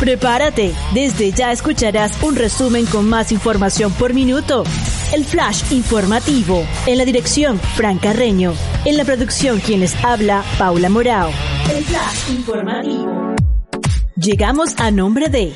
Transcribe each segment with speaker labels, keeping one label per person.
Speaker 1: Prepárate, desde ya escucharás un resumen con más información por minuto. El flash informativo. En la dirección, Fran Carreño. En la producción, quien les habla, Paula Morao. El flash informativo. Llegamos a nombre de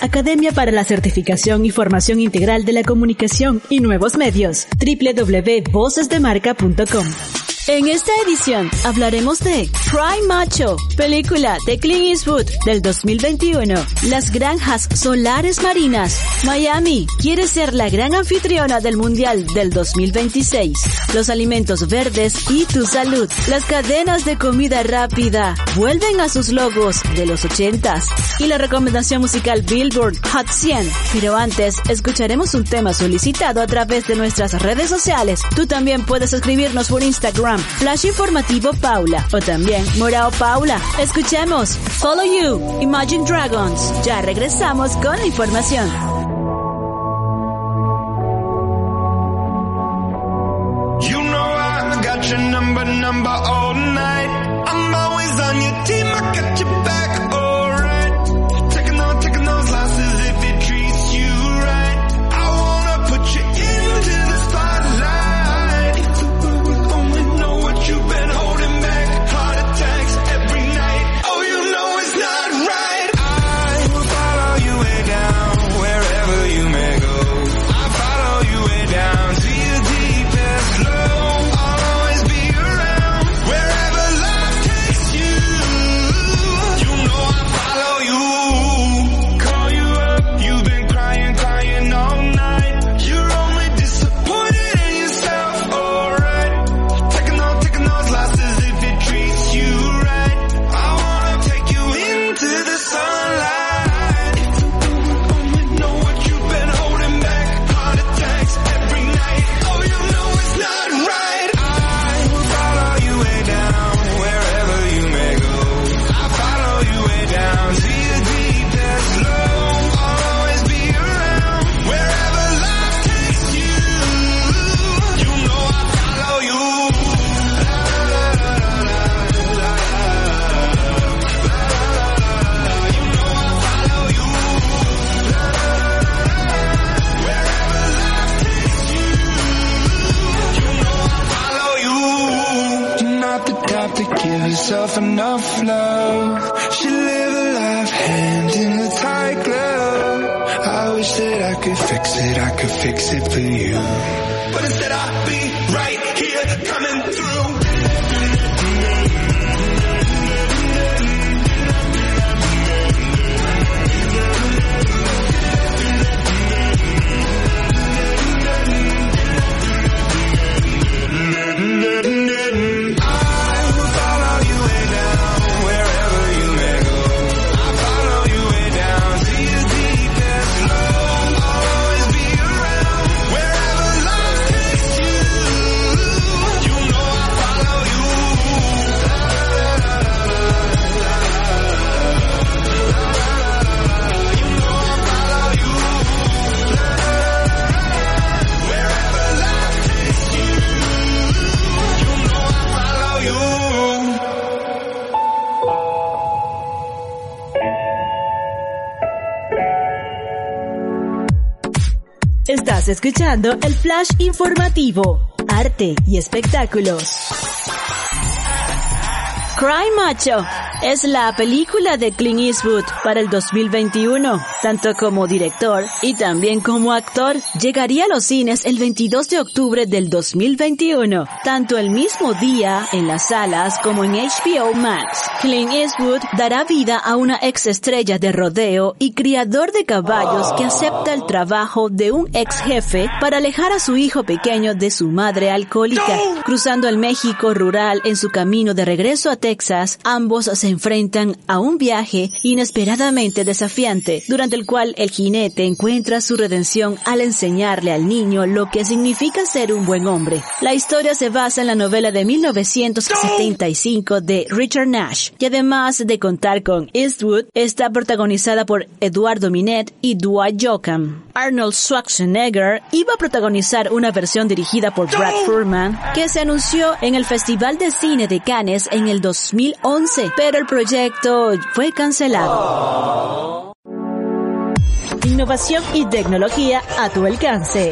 Speaker 1: Academia para la Certificación y Formación Integral de la Comunicación y Nuevos Medios. www.vocesdemarca.com en esta edición hablaremos de Cry Macho, película de Clint Eastwood del 2021. Las granjas solares marinas. Miami quiere ser la gran anfitriona del Mundial del 2026. Los alimentos verdes y tu salud. Las cadenas de comida rápida vuelven a sus logos de los 80s. Y la recomendación musical Billboard Hot 100. Pero antes, escucharemos un tema solicitado a través de nuestras redes sociales. Tú también puedes escribirnos por Instagram Flash Informativo Paula o también Morao Paula. Escuchemos Follow You, Imagine Dragons. Ya regresamos con la información.
Speaker 2: but instead I'll be right here coming through.
Speaker 1: Escuchando el flash informativo, arte y espectáculos. Cry Macho es la película de Clint Eastwood para el 2021, tanto como director y también como actor. Llegaría a los cines el 22 de octubre del 2021, tanto el mismo día en las salas como en HBO Max. Clint Eastwood dará vida a una ex estrella de rodeo y criador de caballos que acepta el trabajo de un ex jefe para alejar a su hijo pequeño de su madre alcohólica. Cruzando el México rural en su camino de regreso a Texas, ambos se enfrentan a un viaje inesperadamente desafiante, durante el cual el jinete encuentra su redención al enseñarle al niño lo que significa ser un buen hombre. La historia se basa en la novela de 1975 de Richard Nash, y además de contar con Eastwood, está protagonizada por Eduardo Minet y Dwight Yoakam. Arnold Schwarzenegger iba a protagonizar una versión dirigida por Brad Furman, que se anunció en el Festival de Cine de Cannes en el 2011, pero el proyecto fue cancelado.
Speaker 3: Innovación y tecnología a tu alcance.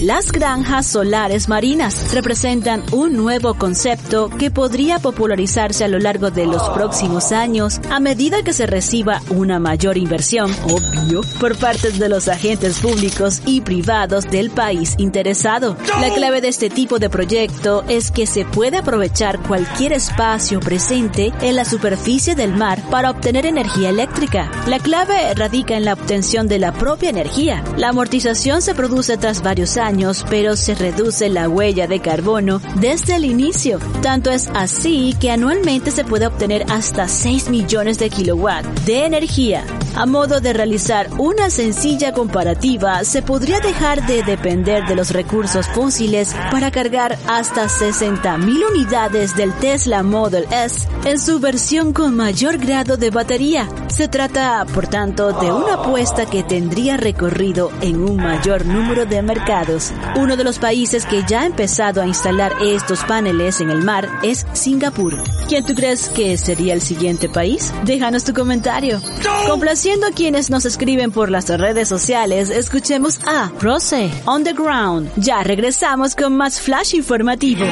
Speaker 3: Las granjas solares marinas representan un nuevo concepto que podría popularizarse a lo largo de los próximos años a medida que se reciba una mayor inversión, obvio, por parte de los agentes públicos y privados del país interesado. La clave de este tipo de proyecto es que se puede aprovechar cualquier espacio presente en la superficie del mar para obtener energía eléctrica. La clave radica en la obtención de la propia energía. La amortización se produce tras varios años pero se reduce la huella de carbono desde el inicio. Tanto es así que anualmente se puede obtener hasta 6 millones de kilowatts de energía. A modo de realizar una sencilla comparativa, se podría dejar de depender de los recursos fósiles para cargar hasta 60.000 unidades del Tesla Model S en su versión con mayor grado de batería. Se trata, por tanto, de una apuesta que tendría recorrido en un mayor número de mercados. Uno de los países que ya ha empezado a instalar estos paneles en el mar es Singapur. ¿Quién tú crees que sería el siguiente país? Déjanos tu comentario. Complaciendo a quienes nos escriben por las redes sociales, escuchemos a Rose on the Ground. Ya regresamos con más flash informativo.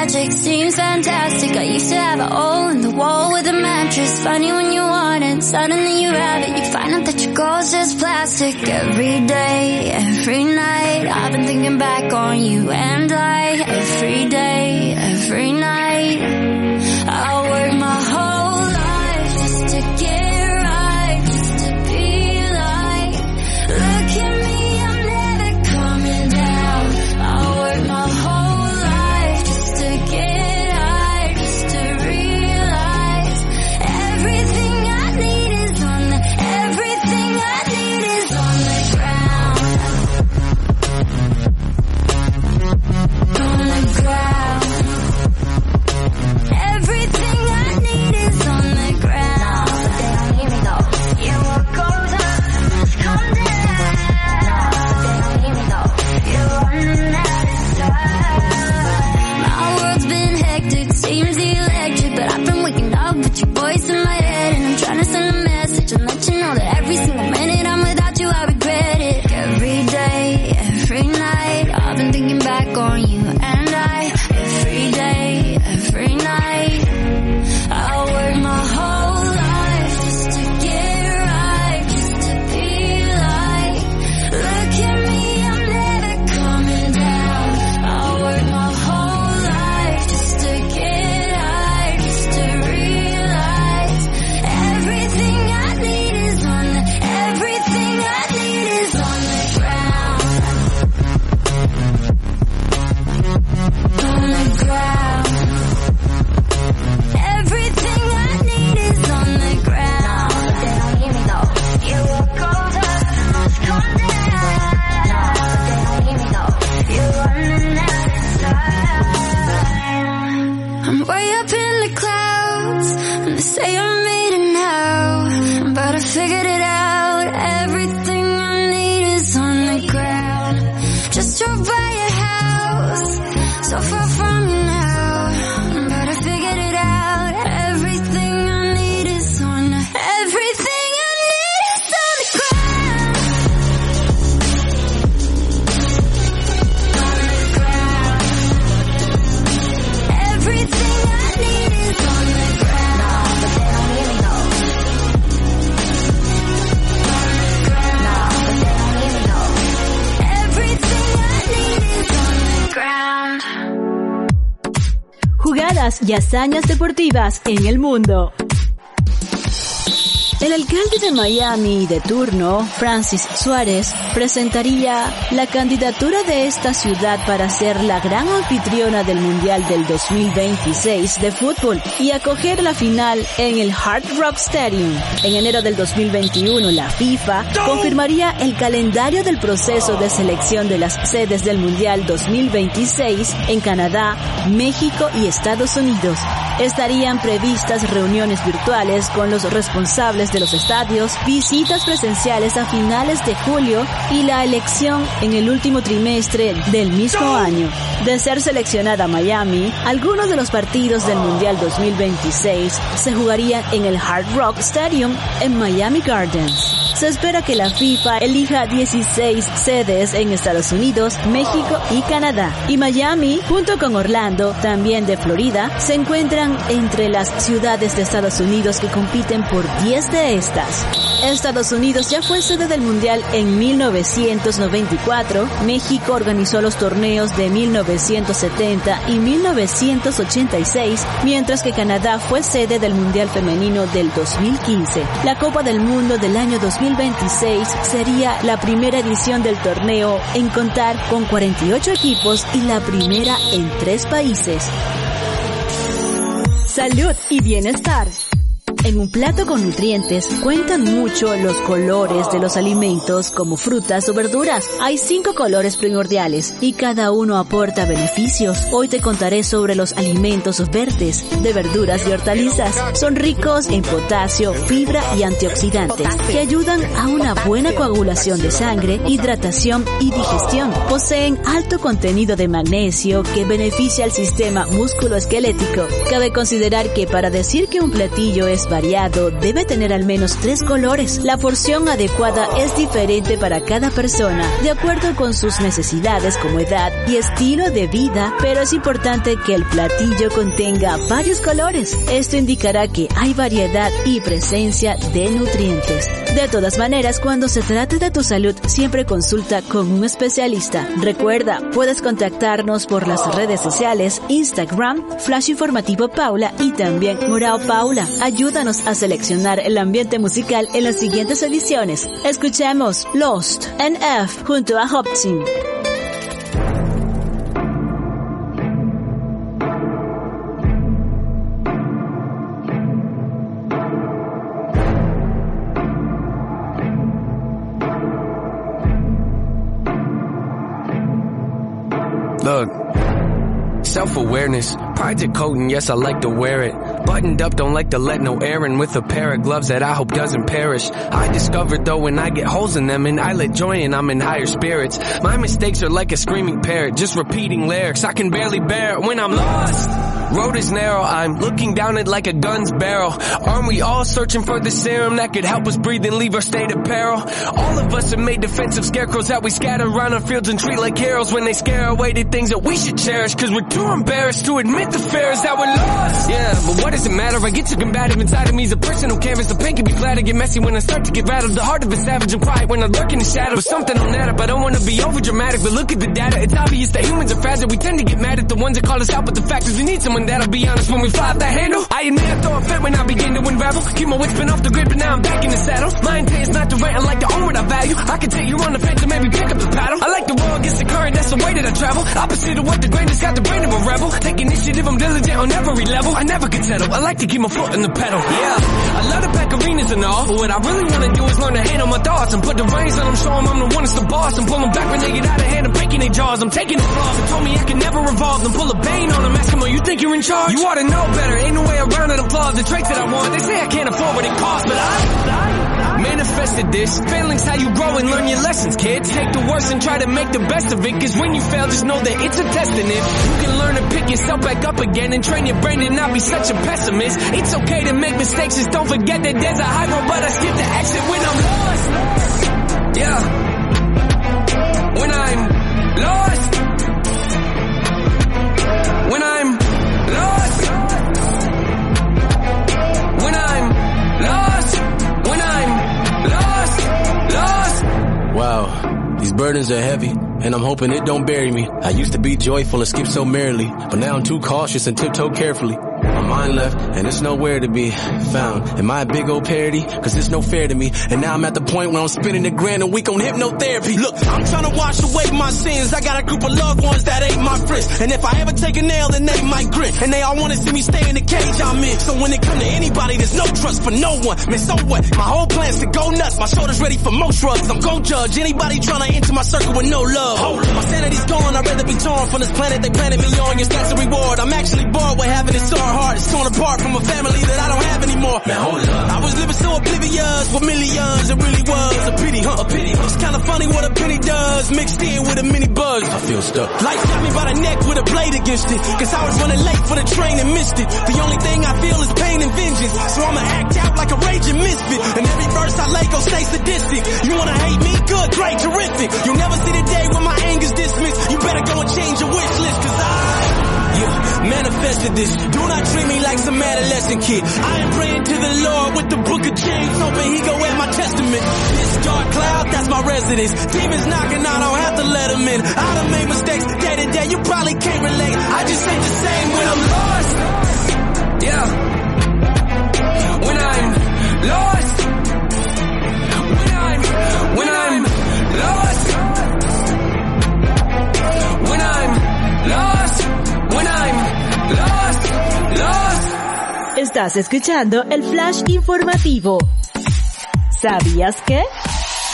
Speaker 3: Magic seems fantastic. I used to have a hole in the wall with a mattress. Funny when you want it, suddenly you have it. You find out that your goal's just plastic. Every day, every night, I've been thinking back on you and I. Every day, every night, I y hazañas deportivas en el mundo. El alcalde de Miami de turno, Francis Suárez, presentaría la candidatura de esta ciudad para ser la gran anfitriona del Mundial del 2026 de fútbol y acoger la final en el Hard Rock Stadium. En enero del 2021, la FIFA confirmaría el calendario del proceso de selección de las sedes del Mundial 2026 en Canadá, México y Estados Unidos. Estarían previstas reuniones virtuales con los responsables de
Speaker 1: de los estadios, visitas presenciales a finales de julio y la elección en el último trimestre del mismo año. De ser seleccionada Miami, algunos de los partidos del Mundial 2026 se jugarían en el Hard Rock Stadium en Miami Gardens. Se espera que la FIFA elija 16 sedes en Estados Unidos, México y Canadá. Y Miami, junto con Orlando, también de Florida, se encuentran entre las ciudades de Estados Unidos que compiten por 10 de estas. Estados Unidos ya fue sede del Mundial en 1994, México organizó los torneos de 1970 y 1986, mientras que Canadá fue sede del Mundial Femenino del 2015. La Copa del Mundo del año 2026 sería la primera edición del torneo en contar con 48 equipos y la primera en tres países. Salud y bienestar. En un plato con nutrientes cuentan mucho los colores de los alimentos como frutas o verduras. Hay cinco colores primordiales y cada uno aporta beneficios. Hoy te contaré sobre los alimentos verdes de verduras y hortalizas. Son ricos en potasio, fibra y antioxidantes que ayudan a una buena coagulación de sangre, hidratación y digestión. Poseen alto contenido de magnesio que beneficia al sistema musculoesquelético. Cabe considerar que para decir que un platillo es variado debe tener al menos tres colores. La porción adecuada es diferente para cada persona, de acuerdo con sus necesidades como edad y estilo de vida, pero es importante que el platillo contenga varios colores. Esto indicará que hay variedad y presencia de nutrientes. De todas maneras, cuando se trate de tu salud, siempre consulta con un especialista. Recuerda, puedes contactarnos por las redes sociales, Instagram, Flash Informativo Paula y también Morao Paula. Ayúdanos a seleccionar el ambiente musical en las siguientes ediciones. Escuchemos Lost NF junto a Hopsin.
Speaker 4: Self-awareness, coat and yes I like to wear it. Buttoned up, don't like to let no air in with a pair of gloves that I hope doesn't perish. I discovered though when I get holes in them and I let joy in, I'm in higher spirits. My mistakes are like a screaming parrot, just repeating lyrics. I can barely bear it when I'm lost. Road is narrow, I'm looking down it like a gun's barrel. Aren't we all searching for the serum that could help us breathe and leave our state of peril? All of us are made defensive scarecrows that we scatter around our fields and treat like heroes when they scare away the things that we should cherish. Cause we're too embarrassed to admit the fears that we're lost. Yeah, but what does it matter? I get too combative inside of me. Is a person who canvas. The pain can be flat. I get messy when I start to get rattled. The heart of a savage and quiet when I lurk in the shadows. Something on that up. I don't wanna be over dramatic, but look at the data. It's obvious that humans are fragile. We tend to get mad at the ones that call us out, but the fact is we need someone that'll be honest when we fly that handle. I admit I throw a fit when I begin to unravel. Keep my wits spin off the grid, but now I'm back in the saddle. My intent is not to rant. I like to own what I value. I can take you on the fence and maybe pick up the paddle. I like the roll against the current. That's the way that I travel. Opposite of what the has got the brain of a rebel. Take initiative. I'm diligent on every level. I never can settle. I like to keep my foot in the pedal. Yeah, I love the pack arenas and all. But what I really wanna do is learn to handle my thoughts and put the reins on them. Show them I'm the one that's the boss and pull them back when they get out of hand and breaking their jaws. I'm taking the flaws and told me I can never revolve. Then pull a bane on them. Ask them, oh, you think you're in charge? You ought to know better. Ain't no way around it. Applaud the traits that I want. They say I can't afford what it costs, but I, I manifested this. Failing's how you grow and learn your lessons, kids. Take the worst and try to make the best of it. Cause when you fail, just know that it's a test in it. You can learn to pick yourself back up again and train your brain to not be such a pessimist. It's okay to make mistakes, just don't forget that there's a high road, but I skip the exit when I'm lost. Yeah. When I'm lost.
Speaker 5: Wow, these burdens are heavy, and I'm hoping it don't bury me. I used to be joyful and skip so merrily, but now I'm too cautious and tiptoe carefully. My mind left, and it's nowhere to be found. Am I a big old parody? Cause it's no fair to me. And now I'm at the point where I'm spending a grand a week on hypnotherapy. Look, I'm trying to wash away my sins. I got a group of loved ones that ain't my friends. And if I ever take a nail, then they might grin. And they all wanna see me stay in the cage I'm in. So when it come to anybody, there's no trust for no one. Man, so what? My whole plan's to go nuts. My shoulder's ready for most drugs. I'm gon' judge anybody trying to enter my circle with no love. My sanity's gone. I'd rather be torn from this planet they planted me on. Your stats a reward. I'm actually bored with having it so hard. Artist torn apart from a family that I don't have anymore. Now hold up. I was living so oblivious with millions. It really was a pity, huh? A pity. It's kind of funny what a penny does mixed in with a mini buzz. I feel stuck. Life got me by the neck with a blade against it. Cause I was running late for the train and missed it. The only thing I feel is pain and vengeance. So I'ma act out like a raging misfit. And every verse I lay go stay sadistic. You wanna hate me? Good, great, terrific. You'll never see the day when my anger's dismissed. You better go and change your wish list cause manifested this. Do not treat me like some adolescent kid. I am praying to the Lord with the book of James, hoping he go at my testament. This dark cloud, that's my residence. Demons knocking, I don't have to let them in. I done made mistakes day to day, you probably can't relate. I just ain't the same when I'm lost.
Speaker 4: Yeah. When I'm lost.
Speaker 1: Estás escuchando el flash informativo. ¿Sabías que?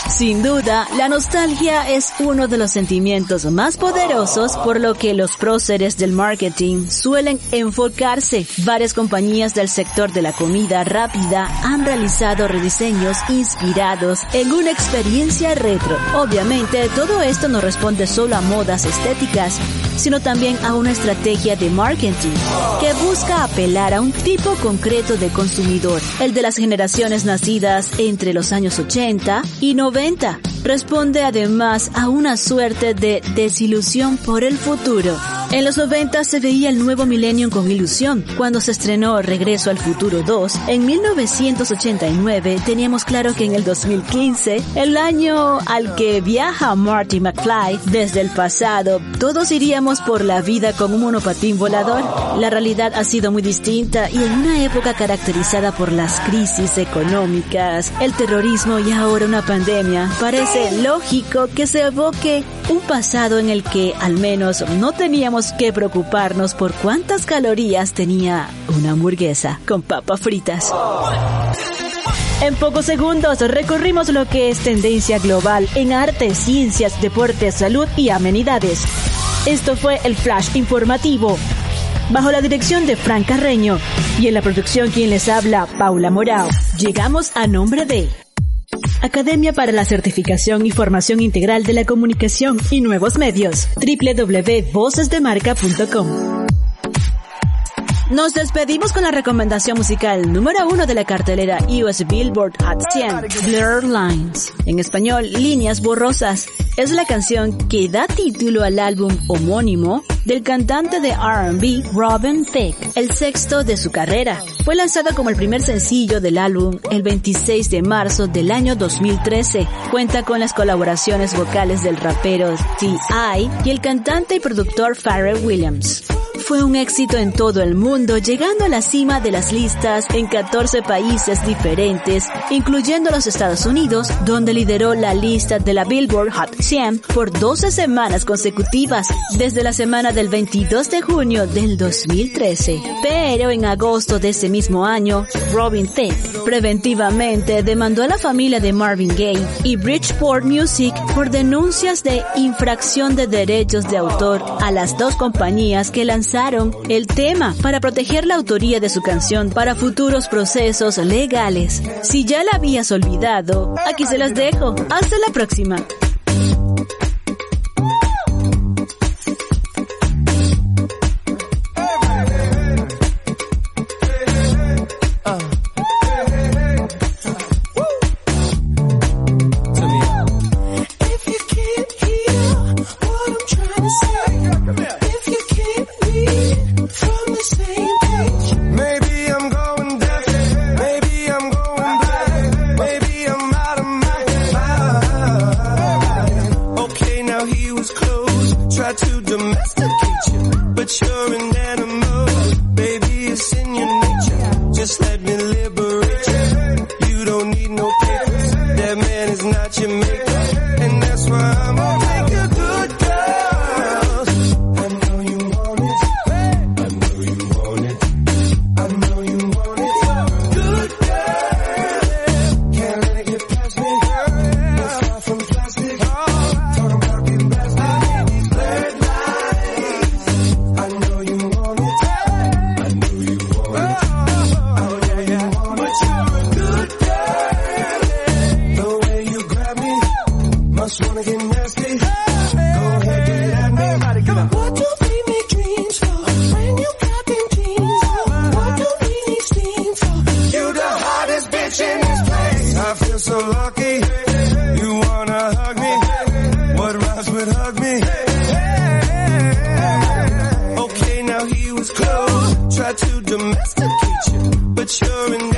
Speaker 1: Sin duda, la nostalgia es uno de los sentimientos más poderosos por lo que los próceres del marketing suelen enfocarse. Varias compañías del sector de la comida rápida han realizado rediseños inspirados en una experiencia retro. Obviamente, todo esto no responde solo a modas estéticas, sino también a una estrategia de marketing que busca apelar a un tipo concreto de consumidor, el de las generaciones nacidas entre los años 80 y 90. Responde además a una suerte de desilusión por el futuro. En los 90 se veía el nuevo milenio con ilusión. Cuando se estrenó Regreso al Futuro 2, en 1989 teníamos claro que en el 2015, el año al que viaja Marty McFly desde el pasado, todos iríamos por la vida con un monopatín volador. La realidad ha sido muy distinta y en una época caracterizada por las crisis económicas, el terrorismo y ahora una pandemia, parece lógico que se evoque un pasado en el que al menos no teníamos que preocuparnos por cuántas calorías tenía una hamburguesa con papas fritas. En pocos segundos recorrimos lo que es tendencia global en arte, ciencias, deportes, salud y amenidades. Esto fue el Flash Informativo. Bajo la dirección de Frank Carreño y en la producción quien les habla, Paula Morao. Llegamos a nombre de Academia para la Certificación y Formación Integral de la Comunicación y Nuevos Medios, www.vocesdemarca.com. Nos despedimos con la recomendación musical número uno de la cartelera US Billboard Hot 100, Blur Lines. En español, Líneas Borrosas. Es la canción que da título al álbum homónimo del cantante de R&B Robin Thicke, el sexto de su carrera. Fue lanzada como el primer sencillo del álbum el 26 de marzo del año 2013. Cuenta con las colaboraciones vocales del rapero T.I. y el cantante y productor Pharrell Williams fue un éxito en todo el mundo, llegando a la cima de las listas en 14 países diferentes, incluyendo los Estados Unidos, donde lideró la lista de la Billboard Hot 100 por 12 semanas consecutivas, desde la semana del 22 de junio del 2013. Pero en agosto de ese mismo año, Robin Thicke preventivamente demandó a la familia de Marvin Gaye y Bridgeport Music por denuncias de infracción de derechos de autor a las dos compañías que lanzaron el tema para proteger la autoría de su canción para futuros procesos legales. Si ya la habías olvidado, aquí se las dejo. Hasta la próxima.
Speaker 6: And that's why I'm gonna so lucky. You wanna hug me? What rhymes with hug me? Okay, now he was close. Tried to domesticate you, but you're in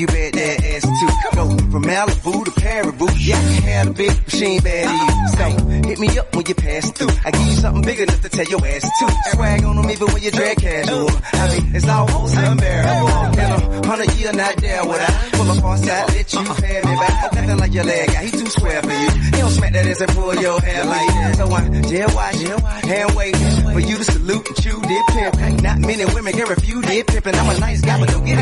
Speaker 6: you
Speaker 7: bet that ass too. Go from Malibu to Paribu. Yeah, I have a big machine bad to you. So hit me up when you pass through. I give you something big enough to tell your ass too. Swag on them even when you drag casual. I mean, it's almost unbearable. In a hundred year not there would I pull up on side, let you uh-uh. pay me back. Nothing like your leg guy, he too square for you. He don't smack that ass and pull your hair like that. So I jail watch, hand wait for you to salute and chew dip pimp. Not many women can refuse dip pimping. I'm a nice guy, but don't get.